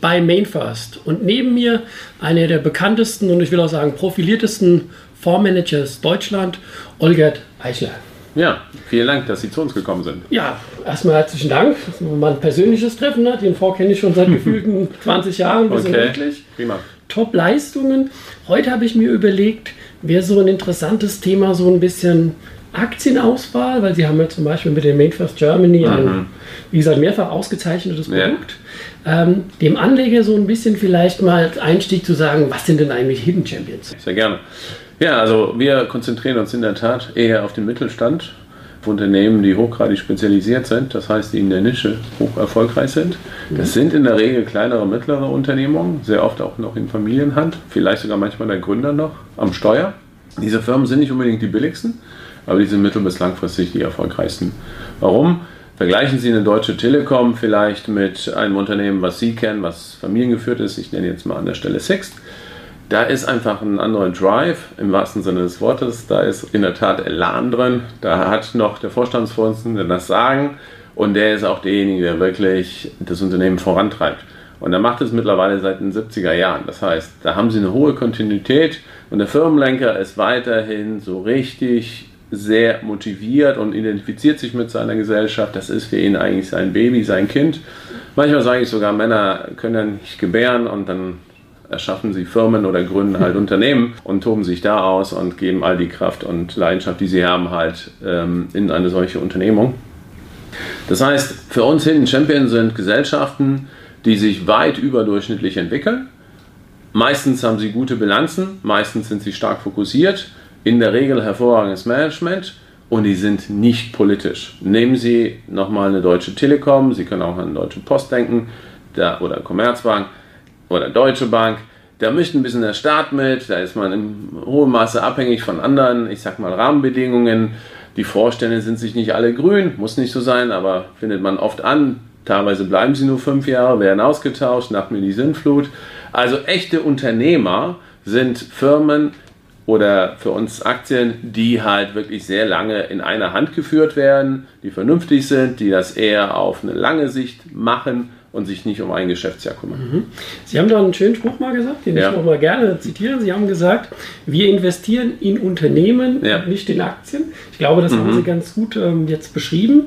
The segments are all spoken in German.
bei Mainfirst. Und neben mir einer der bekanntesten und ich will auch sagen profiliertesten Fondsmanagers Deutschland, Olgert Eichler. Ja, vielen Dank, dass Sie zu uns gekommen sind. Ja, erstmal herzlichen Dank, dass man ein persönliches Treffen hat. Den Fonds kenne ich schon seit gefühlten 20 Jahren. Wir okay. sind wirklich Prima. Top-Leistungen. Heute habe ich mir überlegt, wäre so ein interessantes Thema so ein bisschen Aktienauswahl, weil Sie haben ja zum Beispiel mit dem Mainfirst Germany ein, Mhm. wie gesagt, mehrfach ausgezeichnetes Ja. Produkt. Ähm, dem Anleger so ein bisschen vielleicht mal Einstieg zu sagen, was sind denn eigentlich Hidden Champions? Sehr gerne. Ja, also wir konzentrieren uns in der Tat eher auf den Mittelstand, auf Unternehmen, die hochgradig spezialisiert sind, das heißt, die in der Nische hoch erfolgreich sind. Das sind in der Regel kleinere, mittlere Unternehmungen, sehr oft auch noch in Familienhand, vielleicht sogar manchmal der Gründer noch am Steuer. Diese Firmen sind nicht unbedingt die billigsten, aber die sind mittel- bis langfristig die erfolgreichsten. Warum? Vergleichen Sie eine Deutsche Telekom vielleicht mit einem Unternehmen, was Sie kennen, was familiengeführt ist. Ich nenne jetzt mal an der Stelle Sixt. Da ist einfach ein anderer Drive im wahrsten Sinne des Wortes. Da ist in der Tat Elan drin. Da hat noch der Vorstandsvorsitzende das Sagen und der ist auch derjenige, der wirklich das Unternehmen vorantreibt. Und er macht es mittlerweile seit den 70er Jahren. Das heißt, da haben sie eine hohe Kontinuität und der Firmenlenker ist weiterhin so richtig sehr motiviert und identifiziert sich mit seiner Gesellschaft. Das ist für ihn eigentlich sein Baby, sein Kind. Manchmal sage ich sogar, Männer können ja nicht gebären und dann erschaffen sie Firmen oder gründen halt Unternehmen und toben sich da aus und geben all die Kraft und Leidenschaft, die sie haben, halt ähm, in eine solche Unternehmung. Das heißt, für uns Hidden Champion sind Gesellschaften, die sich weit überdurchschnittlich entwickeln. Meistens haben sie gute Bilanzen, meistens sind sie stark fokussiert, in der Regel hervorragendes Management und die sind nicht politisch. Nehmen Sie nochmal eine Deutsche Telekom, Sie können auch an eine Deutsche Post denken da, oder Commerzbank oder Deutsche Bank. Da mischt ein bisschen der Staat mit, da ist man in hohem Maße abhängig von anderen, ich sag mal, Rahmenbedingungen. Die Vorstände sind sich nicht alle grün, muss nicht so sein, aber findet man oft an. Teilweise bleiben sie nur fünf Jahre, werden ausgetauscht, nach mir die Sinnflut. Also echte Unternehmer sind Firmen oder für uns Aktien, die halt wirklich sehr lange in einer Hand geführt werden, die vernünftig sind, die das eher auf eine lange Sicht machen und sich nicht um ein Geschäftsjahr kümmern. Sie haben da einen schönen Spruch mal gesagt, den Ja. ich mal gerne zitiere. Sie haben gesagt, wir investieren in Unternehmen Ja. und nicht in Aktien. Ich glaube, das haben Sie ganz gut ähm, jetzt beschrieben.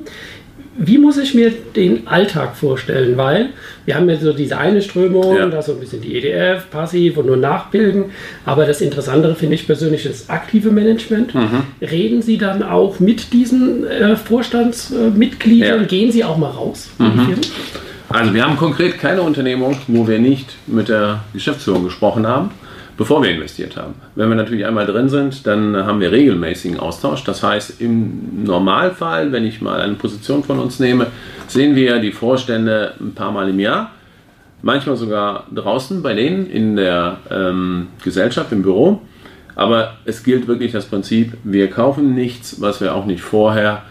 Wie muss ich mir den Alltag vorstellen? Weil wir haben ja so diese eine Strömung, Ja. da so ein bisschen die EDF, passiv und nur nachbilden. Aber das Interessantere finde ich persönlich das aktive Management. Reden Sie dann auch mit diesen äh, Vorstandsmitgliedern? Ja. Gehen Sie auch mal raus? Firmen? Also wir haben konkret keine Unternehmung, wo wir nicht mit der Geschäftsführung gesprochen haben, bevor wir investiert haben. Wenn wir natürlich einmal drin sind, dann haben wir regelmäßigen Austausch. Das heißt, im Normalfall, wenn ich mal eine Position von uns nehme, sehen wir die Vorstände ein paar Mal im Jahr. Manchmal sogar draußen bei denen in der ähm, Gesellschaft, im Büro. Aber es gilt wirklich das Prinzip, wir kaufen nichts, was wir auch nicht vorher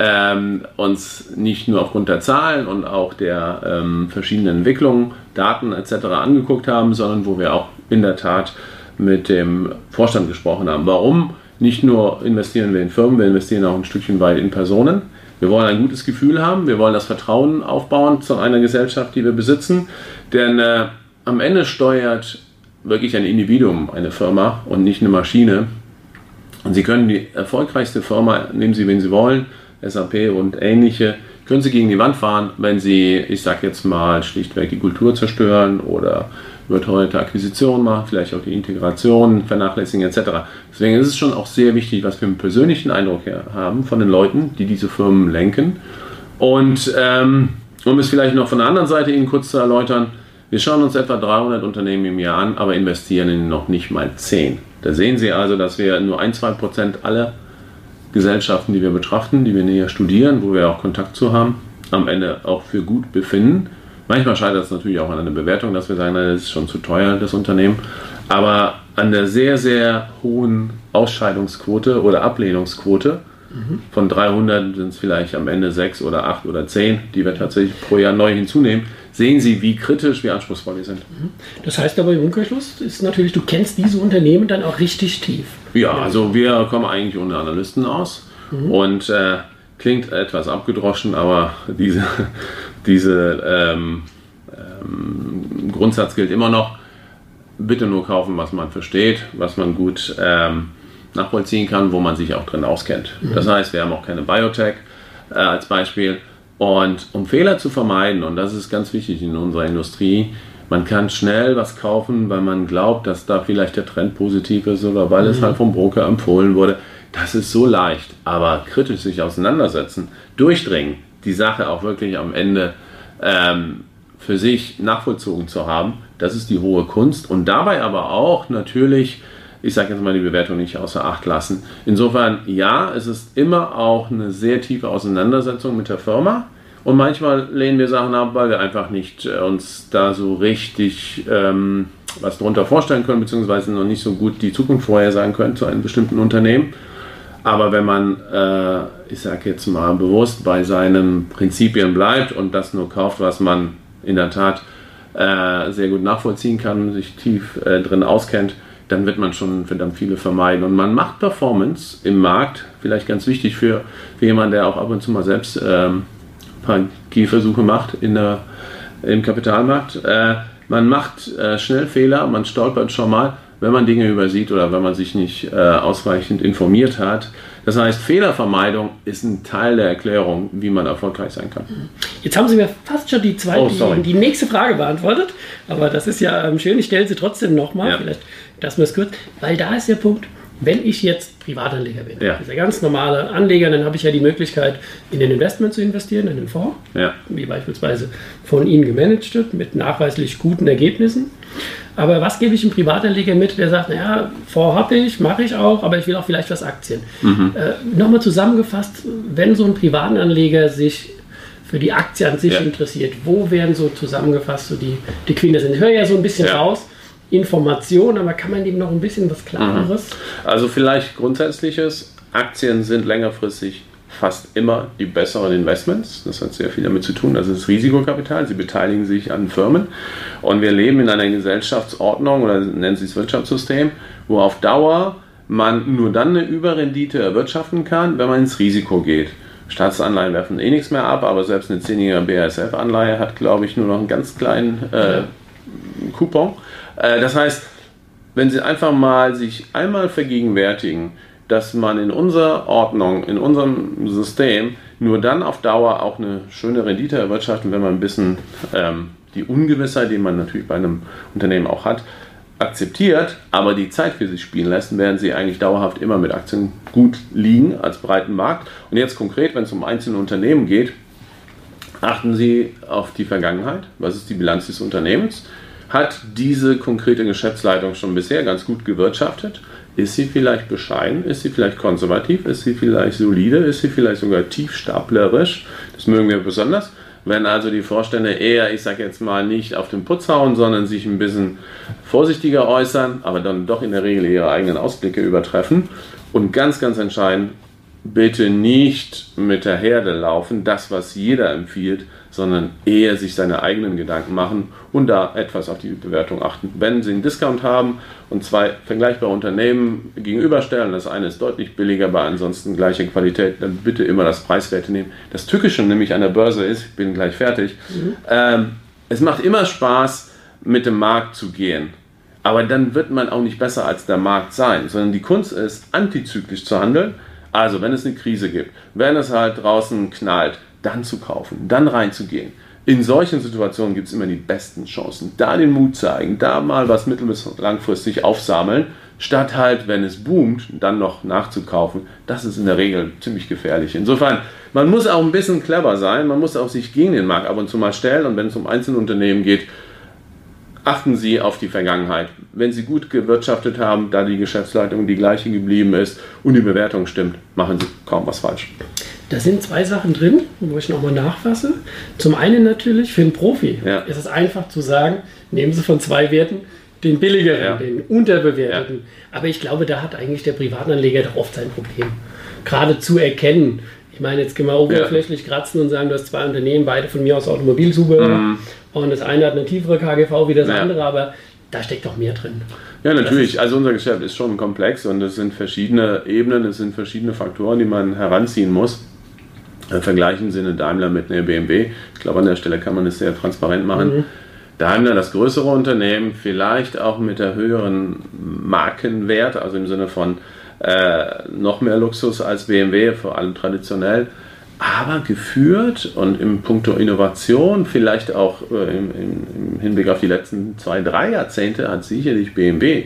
ähm, uns nicht nur aufgrund der Zahlen und auch der ähm, verschiedenen Entwicklungen, Daten etc. angeguckt haben, sondern wo wir auch in der Tat mit dem Vorstand gesprochen haben. Warum? Nicht nur investieren wir in Firmen, wir investieren auch ein Stückchen weit in Personen. Wir wollen ein gutes Gefühl haben, wir wollen das Vertrauen aufbauen zu einer Gesellschaft, die wir besitzen, denn äh, am Ende steuert wirklich ein Individuum eine Firma und nicht eine Maschine. Und Sie können die erfolgreichste Firma, nehmen Sie, wen Sie wollen, SAP und ähnliche, können Sie gegen die Wand fahren, wenn Sie, ich sag jetzt mal, schlichtweg die Kultur zerstören oder wird heute Akquisition machen, vielleicht auch die Integration vernachlässigen etc. Deswegen ist es schon auch sehr wichtig, was wir einen persönlichen Eindruck haben von den Leuten, die diese Firmen lenken. Und ähm, um es vielleicht noch von der anderen Seite Ihnen kurz zu erläutern, wir schauen uns etwa 300 Unternehmen im Jahr an, aber investieren in noch nicht mal 10. Da sehen Sie also, dass wir nur 1-2% aller Gesellschaften, die wir betrachten, die wir näher studieren, wo wir auch Kontakt zu haben, am Ende auch für gut befinden. Manchmal scheitert es natürlich auch an einer Bewertung, dass wir sagen, das ist schon zu teuer, das Unternehmen. Aber an der sehr, sehr hohen Ausscheidungsquote oder Ablehnungsquote, mhm. von 300 sind es vielleicht am Ende 6 oder 8 oder 10, die wir tatsächlich pro Jahr neu hinzunehmen, sehen Sie, wie kritisch, wie anspruchsvoll wir sind. Mhm. Das heißt aber im Umkehrschluss ist natürlich, du kennst diese Unternehmen dann auch richtig tief. Ja, also wir kommen eigentlich ohne Analysten aus mhm. und äh, klingt etwas abgedroschen, aber diese, diese ähm, ähm, Grundsatz gilt immer noch. Bitte nur kaufen, was man versteht, was man gut ähm, nachvollziehen kann, wo man sich auch drin auskennt. Mhm. Das heißt, wir haben auch keine Biotech äh, als Beispiel. Und um Fehler zu vermeiden, und das ist ganz wichtig in unserer Industrie, man kann schnell was kaufen, weil man glaubt, dass da vielleicht der Trend positiv ist oder weil mhm. es halt vom Broker empfohlen wurde. Das ist so leicht, aber kritisch sich auseinandersetzen, durchdringen, die Sache auch wirklich am Ende ähm, für sich nachvollzogen zu haben, das ist die hohe Kunst. Und dabei aber auch natürlich, ich sage jetzt mal die Bewertung nicht außer Acht lassen. Insofern, ja, es ist immer auch eine sehr tiefe Auseinandersetzung mit der Firma. Und manchmal lehnen wir Sachen ab, weil wir einfach nicht äh, uns da so richtig ähm, was darunter vorstellen können, beziehungsweise noch nicht so gut die Zukunft vorhersagen können zu einem bestimmten Unternehmen. Aber wenn man, äh, ich sage jetzt mal, bewusst bei seinen Prinzipien bleibt und das nur kauft, was man in der Tat äh, sehr gut nachvollziehen kann, sich tief äh, drin auskennt, dann wird man schon verdammt viele vermeiden. Und man macht Performance im Markt, vielleicht ganz wichtig für, für jemanden, der auch ab und zu mal selbst ähm, ein paar Gehversuche macht in der, im Kapitalmarkt. Äh, man macht äh, schnell Fehler, man stolpert schon mal wenn man Dinge übersieht oder wenn man sich nicht äh, ausreichend informiert hat. Das heißt, Fehlervermeidung ist ein Teil der Erklärung, wie man erfolgreich sein kann. Jetzt haben Sie mir fast schon die zweite, oh, die, die, nächste Frage beantwortet, aber das ist ja ähm, schön. Ich stelle sie trotzdem nochmal. Ja. Vielleicht lassen wir es kurz, weil da ist der Punkt. Wenn ich jetzt Privatanleger bin, ja. dieser ganz normale Anleger, dann habe ich ja die Möglichkeit, in ein Investment zu investieren, in einen Fonds, ja. wie beispielsweise von Ihnen gemanagt wird, mit nachweislich guten Ergebnissen. Aber was gebe ich einem Privatanleger mit, der sagt, naja, Fonds habe ich, mache ich auch, aber ich will auch vielleicht was Aktien. Mhm. Äh, Nochmal zusammengefasst, wenn so ein Privatanleger sich für die Aktie an sich ja. interessiert, wo werden so zusammengefasst so die, die Quintessenz? Ich höre ja so ein bisschen ja. raus, Information, aber kann man dem noch ein bisschen was Klareres? Mhm. Also vielleicht grundsätzliches, Aktien sind längerfristig fast immer die besseren Investments. Das hat sehr viel damit zu tun. Das ist Risikokapital. Sie beteiligen sich an Firmen. Und wir leben in einer Gesellschaftsordnung oder nennen Sie es Wirtschaftssystem, wo auf Dauer man nur dann eine Überrendite erwirtschaften kann, wenn man ins Risiko geht. Staatsanleihen werfen eh nichts mehr ab, aber selbst eine 10-jährige BASF-Anleihe hat, glaube ich, nur noch einen ganz kleinen äh, Coupon. Äh, das heißt, wenn Sie einfach mal sich einmal vergegenwärtigen, dass man in unserer Ordnung, in unserem System nur dann auf Dauer auch eine schöne Rendite erwirtschaftet, wenn man ein bisschen ähm, die Ungewissheit, die man natürlich bei einem Unternehmen auch hat, akzeptiert, aber die Zeit für sich spielen lässt, werden sie eigentlich dauerhaft immer mit Aktien gut liegen als breiten Markt. Und jetzt konkret, wenn es um einzelne Unternehmen geht, achten Sie auf die Vergangenheit. Was ist die Bilanz des Unternehmens? Hat diese konkrete Geschäftsleitung schon bisher ganz gut gewirtschaftet? Ist sie vielleicht bescheiden? Ist sie vielleicht konservativ? Ist sie vielleicht solide? Ist sie vielleicht sogar tiefstaplerisch? Das mögen wir besonders. Wenn also die Vorstände eher, ich sage jetzt mal, nicht auf den Putz hauen, sondern sich ein bisschen vorsichtiger äußern, aber dann doch in der Regel ihre eigenen Ausblicke übertreffen. Und ganz, ganz entscheidend, bitte nicht mit der Herde laufen, das, was jeder empfiehlt, sondern eher sich seine eigenen Gedanken machen und da etwas auf die Bewertung achten. Wenn Sie einen Discount haben und zwei vergleichbare Unternehmen gegenüberstellen, das eine ist deutlich billiger, aber ansonsten gleiche Qualität, dann bitte immer das Preiswerte nehmen. Das Tückische nämlich an der Börse ist, ich bin gleich fertig, mhm. ähm, es macht immer Spaß, mit dem Markt zu gehen. Aber dann wird man auch nicht besser als der Markt sein, sondern die Kunst ist, antizyklisch zu handeln. Also, wenn es eine Krise gibt, wenn es halt draußen knallt, dann zu kaufen, dann reinzugehen. in solchen Situationen gibt es immer die besten Chancen. Da den Mut zeigen, da mal was mittel- bis langfristig aufsammeln, statt halt, wenn es boomt, dann noch nachzukaufen. Das ist in der Regel ziemlich gefährlich. Insofern, man muss auch ein bisschen clever sein, man muss auch sich gegen den Markt ab und zu mal stellen und wenn es um einzelne Unternehmen geht, achten Sie auf die Vergangenheit. Wenn Sie gut gewirtschaftet haben, da die Geschäftsleitung die gleiche geblieben ist und die Bewertung stimmt, machen Sie kaum was falsch. Da sind zwei Sachen drin, wo ich nochmal nachfasse. Zum einen natürlich für einen Profi ja. ist es einfach zu sagen, nehmen Sie von zwei Werten den billigeren, ja. den unterbewerteten. Ja. Aber ich glaube, da hat eigentlich der Privatanleger doch oft sein Problem. Gerade zu erkennen. Ich meine, jetzt können wir oberflächlich kratzen und sagen, du hast zwei Unternehmen, beide von mir aus Automobilzubehör. Mhm. Und das eine hat eine tiefere KGV wie das andere, aber da steckt doch mehr drin. Ja, natürlich. Also unser Geschäft ist schon komplex und es sind verschiedene Ebenen, es sind verschiedene Faktoren, die man heranziehen muss. Vergleichen Sie eine Daimler mit einer BMW. Ich glaube, an der Stelle kann man es sehr transparent machen. Mhm. Daimler, das größere Unternehmen, vielleicht auch mit der höheren Markenwert, also im Sinne von äh, noch mehr Luxus als BMW, vor allem traditionell, aber geführt und im Punkto Innovation, vielleicht auch äh, im, im, Hinblick auf die letzten zwei, drei Jahrzehnte, hat sicherlich BMW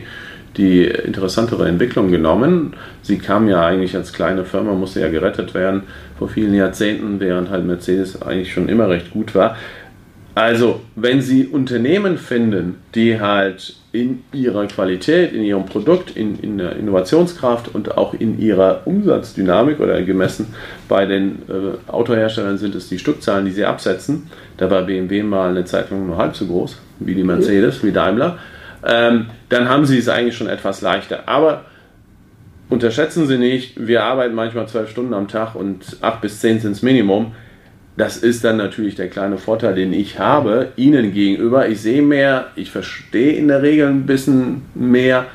die interessantere Entwicklung genommen. Sie kam ja eigentlich als kleine Firma, musste ja gerettet werden vor vielen Jahrzehnten, während halt Mercedes eigentlich schon immer recht gut war. Also, wenn Sie Unternehmen finden, die halt in ihrer Qualität, in ihrem Produkt, in, in der Innovationskraft und auch in ihrer Umsatzdynamik oder gemessen bei den äh, Autoherstellern sind es die Stückzahlen, die sie absetzen. Da war BMW mal eine Zeit lang nur halb so groß wie die Mercedes, wie Daimler ähm, dann haben sie es eigentlich schon etwas leichter. Aber unterschätzen Sie nicht, wir arbeiten manchmal zwölf Stunden am Tag und acht bis zehn sind das Minimum. Das ist dann natürlich der kleine Vorteil, den ich habe Ihnen gegenüber. Ich sehe mehr, ich verstehe in der Regel ein bisschen mehr.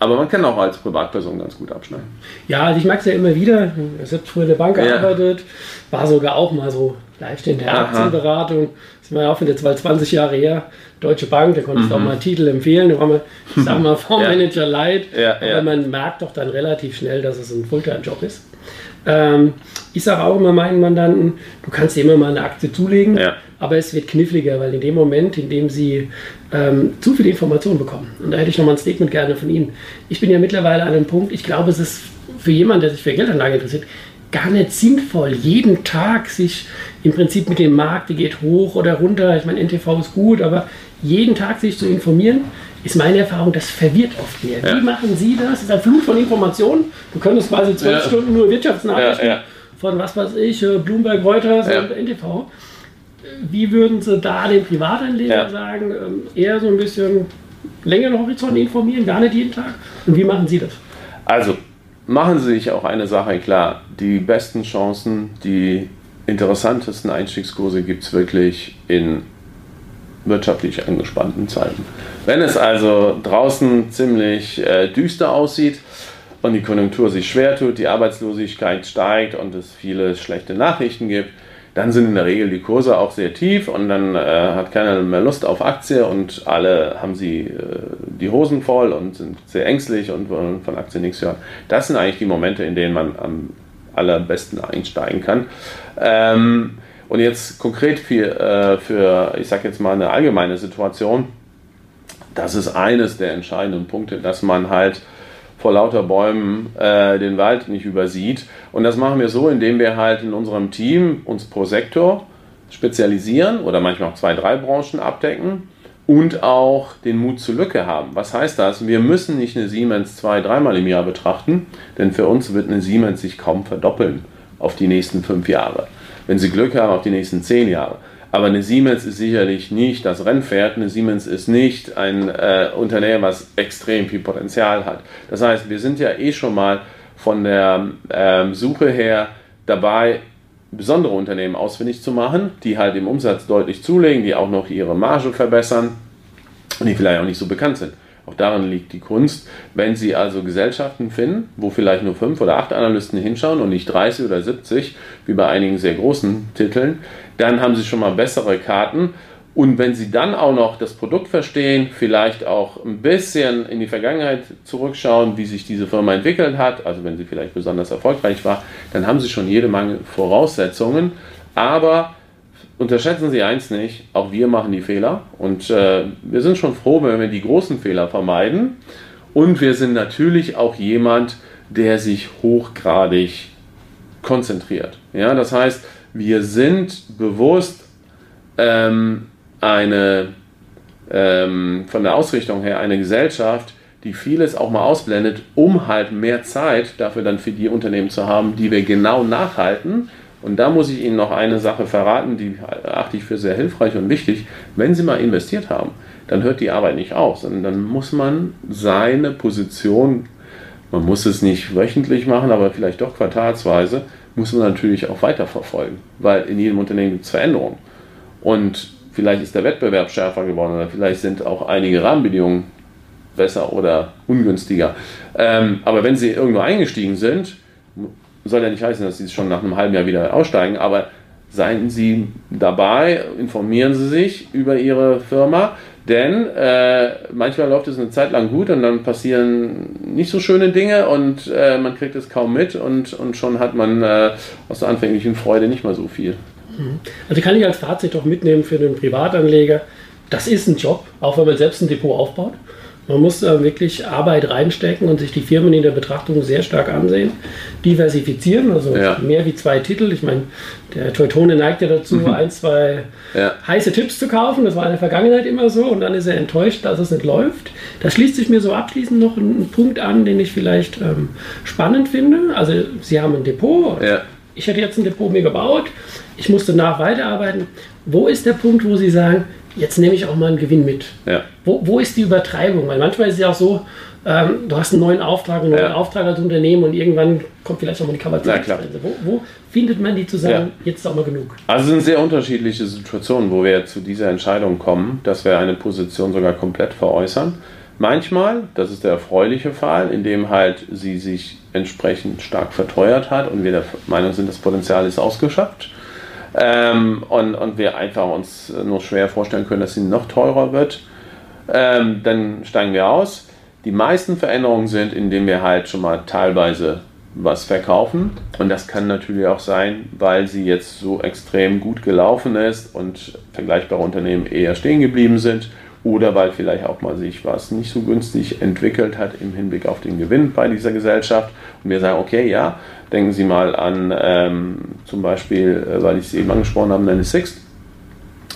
Aber man kann auch als Privatperson ganz gut abschneiden. Ja, also ich mag es ja immer wieder. Ich habe früher in der Bank ja. gearbeitet, war sogar auch mal so leicht in der. Aktienberatung. Das ist mir auch jetzt mal 20 Jahre her. Deutsche Bank, da konntest du mhm. auch mal Titel empfehlen. Da war man, ich sag mal, Fondsmanager ja. Light. Ja, aber ja. man merkt doch dann relativ schnell, dass es ein Fulltime-Job ist. Ähm, ich sage auch immer meinen Mandanten, du kannst dir immer mal eine Aktie zulegen, ja. aber es wird kniffliger, weil in dem Moment, in dem sie ähm, zu viel Informationen bekommen, und da hätte ich nochmal ein Statement gerne von Ihnen. Ich bin ja mittlerweile an einem Punkt, ich glaube, es ist für jemanden, der sich für Geldanlage interessiert, gar nicht sinnvoll, jeden Tag sich im Prinzip mit dem Markt, die geht hoch oder runter, ich meine, NTV ist gut, aber jeden Tag sich zu informieren, ist meine Erfahrung, das verwirrt oft mehr. Ja. Wie machen Sie das? Das ist ein Flut von Informationen. Du könntest quasi zwölf ja. Stunden nur Wirtschaftsnachrichten ja, von was weiß ich, äh, Bloomberg, Reuters und NTV. Wie würden Sie da den Privatanleger sagen, ähm, eher so ein bisschen längeren Horizont informieren, gar nicht jeden Tag? Und wie machen Sie das? Also, machen Sie sich auch eine Sache klar. Die besten Chancen, die interessantesten Einstiegskurse gibt es wirklich in wirtschaftlich angespannten Zeiten. Wenn es also draußen ziemlich äh, düster aussieht und die Konjunktur sich schwer tut, die Arbeitslosigkeit steigt und es viele schlechte Nachrichten gibt, dann sind in der Regel die Kurse auch sehr tief und dann äh, hat keiner mehr Lust auf Aktie und alle haben sie äh, die Hosen voll und sind sehr ängstlich und wollen von Aktien nichts hören. Das sind eigentlich die Momente, in denen man am allerbesten einsteigen kann. Ähm, und jetzt konkret für, äh, für ich sage jetzt mal, eine allgemeine Situation, das ist eines der entscheidenden Punkte, dass man halt vor lauter Bäumen äh, den Wald nicht übersieht. Und das machen wir so, indem wir halt in unserem Team uns pro Sektor spezialisieren oder manchmal auch zwei, drei Branchen abdecken und auch den Mut zur Lücke haben. Was heißt das? Wir müssen nicht eine Siemens zwei, dreimal im Jahr betrachten, denn für uns wird eine Siemens sich kaum verdoppeln auf die nächsten fünf Jahre wenn sie Glück haben, auf die nächsten zehn Jahre. Aber eine Siemens ist sicherlich nicht das Rennpferd. Eine Siemens ist nicht ein äh, Unternehmen, was extrem viel Potenzial hat. Das heißt, wir sind ja eh schon mal von der ähm, Suche her dabei, besondere Unternehmen ausfindig zu machen, die halt im Umsatz deutlich zulegen, die auch noch ihre Marge verbessern und die vielleicht auch nicht so bekannt sind. Auch darin liegt die Kunst. Wenn Sie also Gesellschaften finden, wo vielleicht nur fünf oder acht Analysten hinschauen und nicht 30 oder 70, wie bei einigen sehr großen Titeln, dann haben Sie schon mal bessere Karten. Und wenn Sie dann auch noch das Produkt verstehen, vielleicht auch ein bisschen in die Vergangenheit zurückschauen, wie sich diese Firma entwickelt hat, also wenn sie vielleicht besonders erfolgreich war, dann haben Sie schon jede Menge Voraussetzungen. Aber unterschätzen Sie eins nicht, auch wir machen die Fehler und äh, wir sind schon froh, wenn wir die großen Fehler vermeiden. Und wir sind natürlich auch jemand, der sich hochgradig konzentriert. Ja, das heißt, wir sind bewusst ähm, eine ähm, von der Ausrichtung her eine Gesellschaft, die vieles auch mal ausblendet, um halt mehr Zeit dafür dann für die Unternehmen zu haben, die wir genau nachhalten. Und da muss ich Ihnen noch eine Sache verraten, die achte ich für sehr hilfreich und wichtig. Wenn Sie mal investiert haben, dann hört die Arbeit nicht auf, sondern dann muss man seine Position, man muss es nicht wöchentlich machen, aber vielleicht doch quartalsweise, muss man natürlich auch weiterverfolgen, weil in jedem Unternehmen gibt es Veränderungen. Und vielleicht ist der Wettbewerb schärfer geworden oder vielleicht sind auch einige Rahmenbedingungen besser oder ungünstiger. Ähm, aber wenn Sie irgendwo eingestiegen sind, soll ja nicht heißen, dass Sie schon nach einem halben Jahr wieder aussteigen, aber seien Sie dabei, informieren Sie sich über Ihre Firma, denn äh, manchmal läuft es eine Zeit lang gut und dann passieren nicht so schöne Dinge und äh, man kriegt es kaum mit und, und schon hat man äh, aus der anfänglichen Freude nicht mal so viel. Mhm. Also kann ich als Fazit doch mitnehmen für den Privatanleger, das ist ein Job, auch wenn man selbst ein Depot aufbaut. Man muss äh, wirklich Arbeit reinstecken und sich die Firmen in der Betrachtung sehr stark ansehen. Diversifizieren, also ja. mehr wie zwei Titel. Ich meine, der Teutone neigt ja dazu, mhm. ein, zwei ja. heiße Tipps zu kaufen. Das war in der Vergangenheit immer so und dann ist er enttäuscht, dass es nicht läuft. Da schließt sich mir so abschließend noch ein, ein Punkt an, den ich vielleicht ähm, spannend finde. Also, Sie haben ein Depot. Ja. Ich hätte jetzt ein Depot mir gebaut. Ich musste nach weiterarbeiten. Wo ist der Punkt, wo Sie sagen, jetzt nehme ich auch mal einen Gewinn mit. Ja. Wo, wo ist die Übertreibung? Weil manchmal ist es ja auch so, ähm, du hast einen neuen Auftrag, einen neuen ja. Auftrag als Unternehmen und irgendwann kommt vielleicht auch mal die Kapazitätsgrenze. Wo, wo, findet man die zu sagen, ja. jetzt ist auch mal genug? Also es sind sehr unterschiedliche Situationen, wo wir zu dieser Entscheidung kommen, dass wir eine Position sogar komplett veräußern. Manchmal, das ist der erfreuliche Fall, in dem halt sie sich entsprechend stark verteuert hat und wir der Meinung sind, das Potenzial ist ausgeschöpft ähm, und, und wir einfach uns nur schwer vorstellen können, dass sie noch teurer wird. Ähm, dann steigen wir aus. Die meisten Veränderungen sind, indem wir halt schon mal teilweise was verkaufen. Und das kann natürlich auch sein, weil sie jetzt so extrem gut gelaufen ist und vergleichbare Unternehmen eher stehen geblieben sind oder weil vielleicht auch mal sich was nicht so günstig entwickelt hat im Hinblick auf den Gewinn bei dieser Gesellschaft und wir sagen, okay, ja, denken Sie mal an ähm, zum Beispiel, äh, weil ich es eben angesprochen habe, eine Sixt.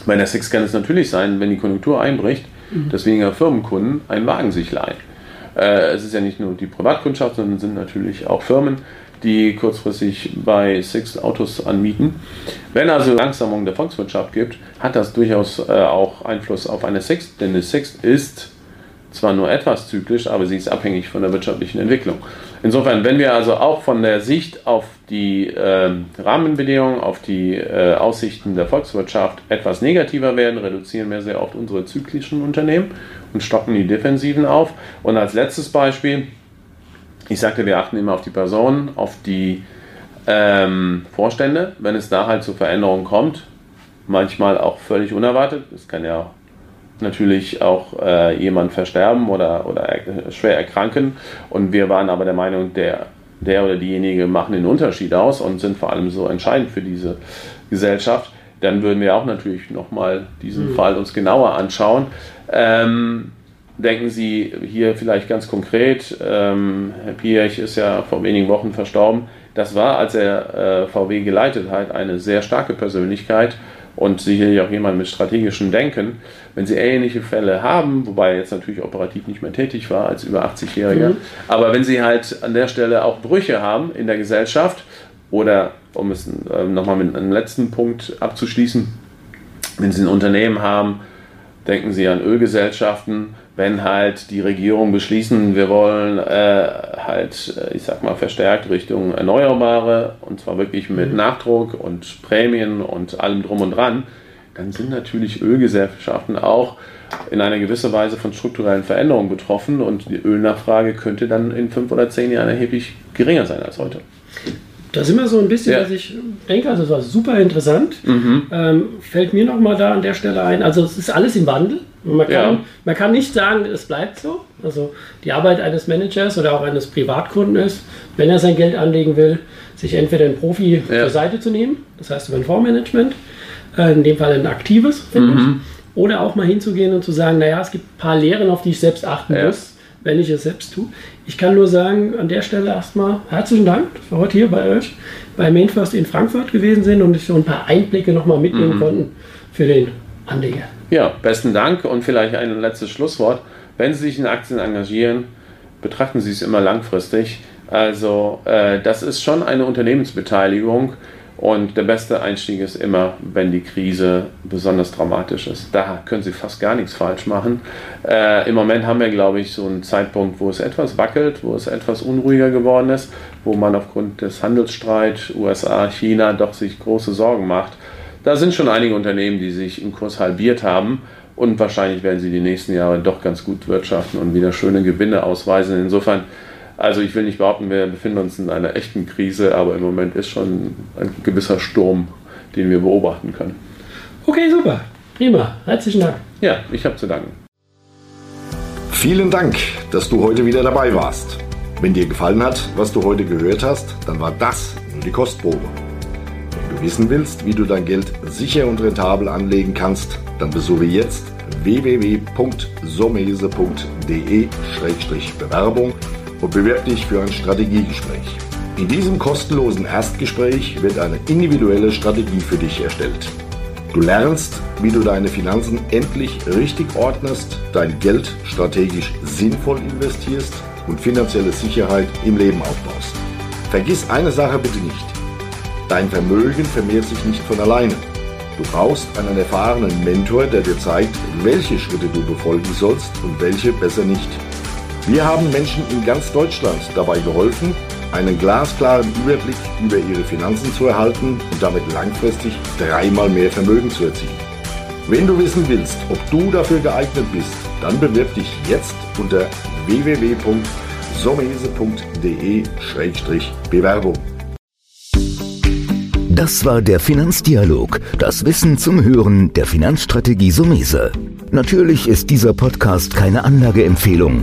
Bei einer Sixt kann es natürlich sein, wenn die Konjunktur einbricht, mhm. dass weniger Firmenkunden einen Wagen sich leihen. Äh, es ist ja nicht nur die Privatkundschaft, sondern es sind natürlich auch Firmen, die kurzfristig bei Six Autos anmieten. Wenn also Langsamung der Volkswirtschaft gibt, hat das durchaus äh, auch Einfluss auf eine Six, denn eine Six ist zwar nur etwas zyklisch, aber sie ist abhängig von der wirtschaftlichen Entwicklung. Insofern, wenn wir also auch von der Sicht auf die äh, Rahmenbedingungen, auf die äh, Aussichten der Volkswirtschaft etwas negativer werden, reduzieren wir sehr oft unsere zyklischen Unternehmen und stocken die Defensiven auf. Und als letztes Beispiel, ich sagte, wir achten immer auf die Personen, auf die ähm, Vorstände, wenn es da halt zu Veränderungen kommt, manchmal auch völlig unerwartet. Es kann ja natürlich auch äh, jemand versterben oder, oder schwer erkranken. Und wir waren aber der Meinung, der, der oder diejenige machen den Unterschied aus und sind vor allem so entscheidend für diese Gesellschaft. Dann würden wir auch natürlich nochmal diesen mhm. Fall uns genauer anschauen. Ähm, denken Sie hier vielleicht ganz konkret, ähm, Herr Piech ist ja vor wenigen Wochen verstorben. Das war, als er äh, VW geleitet hat, eine sehr starke Persönlichkeit und sicherlich auch jemand mit strategischem Denken. Wenn Sie ähnliche Fälle haben, wobei er jetzt natürlich operativ nicht mehr tätig war als über 80-Jähriger, mhm. aber wenn Sie halt an der Stelle auch Brüche haben in der Gesellschaft oder, um es äh, nochmal mit einem letzten Punkt abzuschließen, wenn Sie ein Unternehmen haben, denken Sie an Ölgesellschaften, wenn halt die Regierung beschließen, wir wollen äh, halt, äh, ich sag mal, verstärkt Richtung Erneuerbare und zwar wirklich mit mhm. Nachdruck und Prämien und allem drum und dran, dann sind natürlich Ölgesellschaften auch in einer gewissen Weise von strukturellen Veränderungen betroffen und die Ölnachfrage könnte dann in fünf oder zehn Jahren erheblich geringer sein als heute. Da sind wir so ein bisschen, ja. was ich denke, also es war super interessant. Mhm. Ähm, fällt mir nochmal da an der Stelle ein. Also es ist alles im Wandel. Man kann, ja. man kann nicht sagen, es bleibt so. Also die Arbeit eines Managers oder auch eines Privatkunden ist, wenn er sein Geld anlegen will, sich entweder einen Profi ja. zur Seite zu nehmen, das heißt über ein Fondsmanagement, Äh, in dem Fall ein aktives, finde mhm. ich. Oder auch mal hinzugehen und zu sagen, naja, es gibt ein paar Lehren, auf die ich selbst achten muss, wenn ich es selbst tue. Ich kann nur sagen, an der Stelle erstmal herzlichen Dank, dass wir heute hier bei euch bei Mainfirst in Frankfurt gewesen sind und so ein paar Einblicke nochmal mitnehmen mhm. konnten für den Anleger. Ja, besten Dank und vielleicht ein letztes Schlusswort. Wenn Sie sich in Aktien engagieren, betrachten Sie es immer langfristig. Also äh, das ist schon eine Unternehmensbeteiligung und der beste Einstieg ist immer, wenn die Krise besonders dramatisch ist. Da können Sie fast gar nichts falsch machen. Äh, Im Moment haben wir, glaube ich, so einen Zeitpunkt, wo es etwas wackelt, wo es etwas unruhiger geworden ist, wo man aufgrund des Handelsstreits USA, China doch sich große Sorgen macht. Da sind schon einige Unternehmen, die sich im Kurs halbiert haben und wahrscheinlich werden sie die nächsten Jahre doch ganz gut wirtschaften und wieder schöne Gewinne ausweisen. Insofern also ich will nicht behaupten, wir befinden uns in einer echten Krise, aber im Moment ist schon ein gewisser Sturm, den wir beobachten können. Okay, super. Prima. Herzlichen Dank. Ja, ich habe zu danken. Vielen Dank, dass du heute wieder dabei warst. Wenn dir gefallen hat, was du heute gehört hast, dann war das nur die Kostprobe. Wenn du wissen willst, wie du dein Geld sicher und rentabel anlegen kannst, dann besuche jetzt www.somese.de-bewerbung und bewirb dich für ein Strategiegespräch. In diesem kostenlosen Erstgespräch wird eine individuelle Strategie für dich erstellt. Du lernst, wie du deine Finanzen endlich richtig ordnest, dein Geld strategisch sinnvoll investierst und finanzielle Sicherheit im Leben aufbaust. Vergiss eine Sache bitte nicht. Dein Vermögen vermehrt sich nicht von alleine. Du brauchst einen erfahrenen Mentor, der dir zeigt, welche Schritte du befolgen sollst und welche besser nicht. Wir haben Menschen in ganz Deutschland dabei geholfen, einen glasklaren Überblick über ihre Finanzen zu erhalten und damit langfristig dreimal mehr Vermögen zu erzielen. Wenn du wissen willst, ob du dafür geeignet bist, dann bewirb dich jetzt unter www.somese.de-bewerbung. Das war der Finanzdialog, das Wissen zum Hören der Finanzstrategie Sumese. Natürlich ist dieser Podcast keine Anlageempfehlung.